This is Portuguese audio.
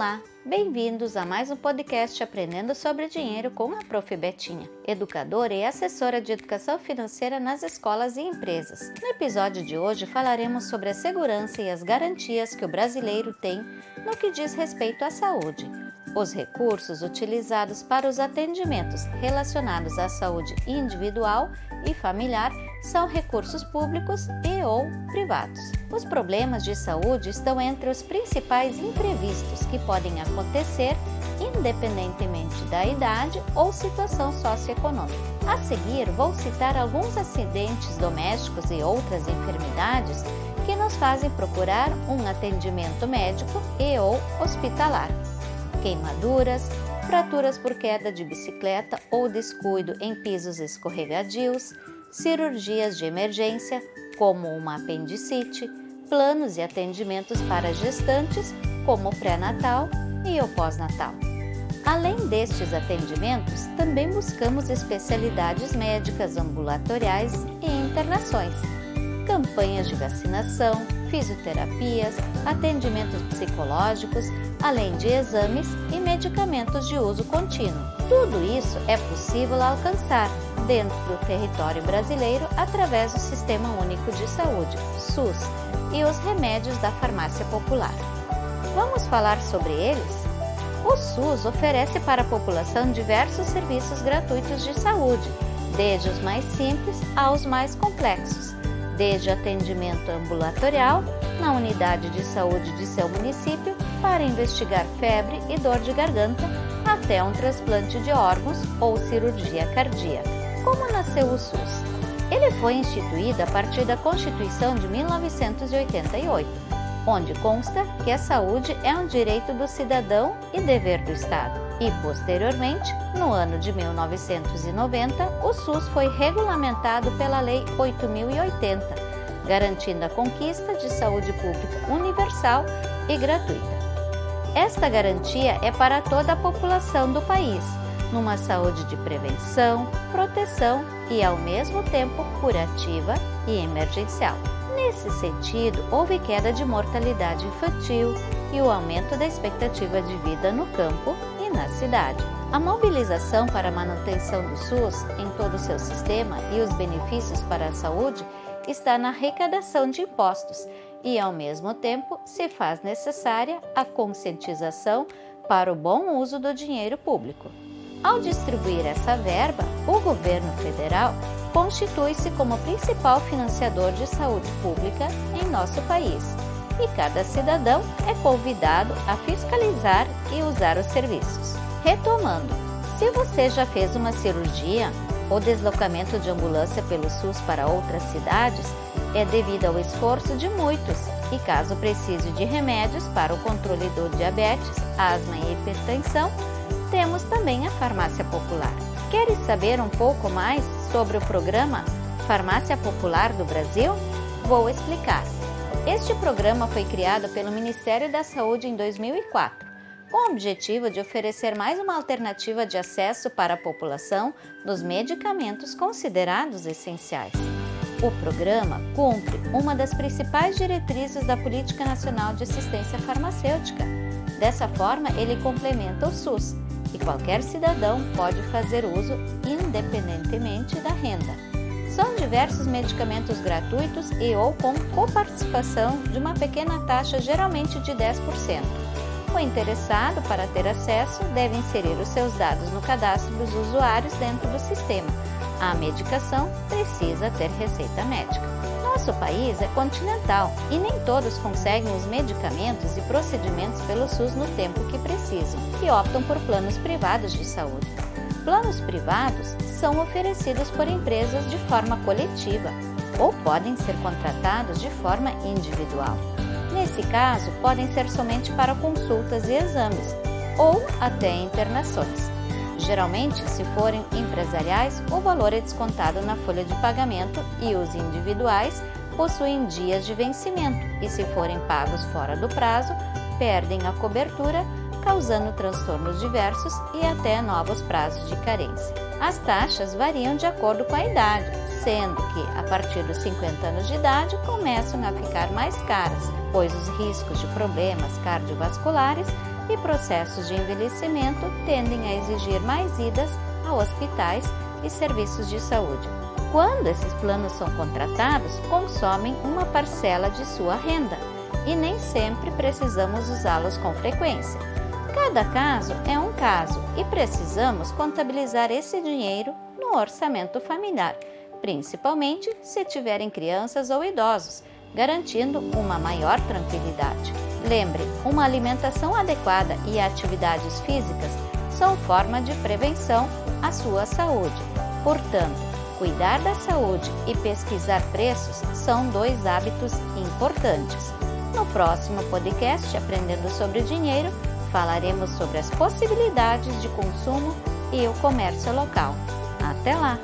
Olá, bem-vindos a mais um podcast Aprendendo sobre Dinheiro com a Prof. Betinha, educadora e assessora de educação financeira nas escolas e empresas. No episódio de hoje falaremos sobre a segurança e as garantias que o brasileiro tem no que diz respeito à saúde. Os recursos utilizados para os atendimentos relacionados à saúde individual e familiar são recursos públicos e ou privados. Os problemas de saúde estão entre os principais imprevistos que podem acontecer independentemente da idade ou situação socioeconômica. A seguir, vou citar alguns acidentes domésticos e outras enfermidades que nos fazem procurar um atendimento médico e ou hospitalar. Queimaduras, fraturas por queda de bicicleta ou descuido em pisos escorregadios, cirurgias de emergência, como uma apendicite, planos e atendimentos para gestantes, como o pré-natal e o pós-natal. Além destes atendimentos, também buscamos especialidades médicas ambulatoriais e internações, campanhas de vacinação, fisioterapias, atendimentos psicológicos, além de exames e medicamentos de uso contínuo. Tudo isso é possível alcançar dentro do território brasileiro através do Sistema Único de Saúde, SUS, e os remédios da farmácia popular. Vamos falar sobre eles? O SUS oferece para a população diversos serviços gratuitos de saúde, desde os mais simples aos mais complexos, desde atendimento ambulatorial na unidade de saúde de seu município para investigar febre e dor de garganta até um transplante de órgãos ou cirurgia cardíaca. Como nasceu o SUS? Ele foi instituído a partir da Constituição de 1988, onde consta que a saúde é um direito do cidadão e dever do Estado. E, posteriormente, no ano de 1990, o SUS foi regulamentado pela Lei 8080, garantindo a conquista de saúde pública universal e gratuita. Esta garantia é para toda a população do país numa saúde de prevenção, proteção e, ao mesmo tempo, curativa e emergencial. Nesse sentido, houve queda de mortalidade infantil e o aumento da expectativa de vida no campo e na cidade. A mobilização para a manutenção do SUS em todo o seu sistema e os benefícios para a saúde está na arrecadação de impostos e, ao mesmo tempo, se faz necessária a conscientização para o bom uso do dinheiro público. Ao distribuir essa verba, o governo federal constitui-se como principal financiador de saúde pública em nosso país e cada cidadão é convidado a fiscalizar e usar os serviços. Retomando, se você já fez uma cirurgia ou deslocamento de ambulância pelo SUS para outras cidades, é devido ao esforço de muitos e caso precise de remédios para o controle do diabetes, asma e hipertensão, temos também a Farmácia Popular. Queres saber um pouco mais sobre o programa Farmácia Popular do Brasil? Vou explicar. Este programa foi criado pelo Ministério da Saúde em 2004, com o objetivo de oferecer mais uma alternativa de acesso para a população dos medicamentos considerados essenciais. O programa cumpre uma das principais diretrizes da Política Nacional de Assistência Farmacêutica. Dessa forma, ele complementa o SUS, e qualquer cidadão pode fazer uso independentemente da renda. São diversos medicamentos gratuitos e ou com coparticipação de uma pequena taxa, geralmente de 10%. O interessado, para ter acesso, deve inserir os seus dados no cadastro dos usuários dentro do sistema. A medicação precisa ter receita médica. Nosso país é continental e nem todos conseguem os medicamentos e procedimentos pelo SUS no tempo que precisam e optam por planos privados de saúde. Planos privados são oferecidos por empresas de forma coletiva ou podem ser contratados de forma individual. Nesse caso, podem ser somente para consultas e exames ou até internações. Geralmente, se forem empresariais, o valor é descontado na folha de pagamento e os individuais possuem dias de vencimento e, se forem pagos fora do prazo, perdem a cobertura, causando transtornos diversos e até novos prazos de carência. As taxas variam de acordo com a idade, sendo que a partir dos 50 anos de idade começam a ficar mais caras, pois os riscos de problemas cardiovasculares e processos de envelhecimento tendem a exigir mais idas a hospitais e serviços de saúde. Quando esses planos são contratados, consomem uma parcela de sua renda e nem sempre precisamos usá-los com frequência. Cada caso é um caso e precisamos contabilizar esse dinheiro no orçamento familiar, principalmente se tiverem crianças ou idosos, garantindo uma maior tranquilidade. Lembre, uma alimentação adequada e atividades físicas são forma de prevenção à sua saúde. Portanto, cuidar da saúde e pesquisar preços são dois hábitos importantes. No próximo podcast Aprendendo sobre Dinheiro, falaremos sobre as possibilidades de consumo e o comércio local. Até lá!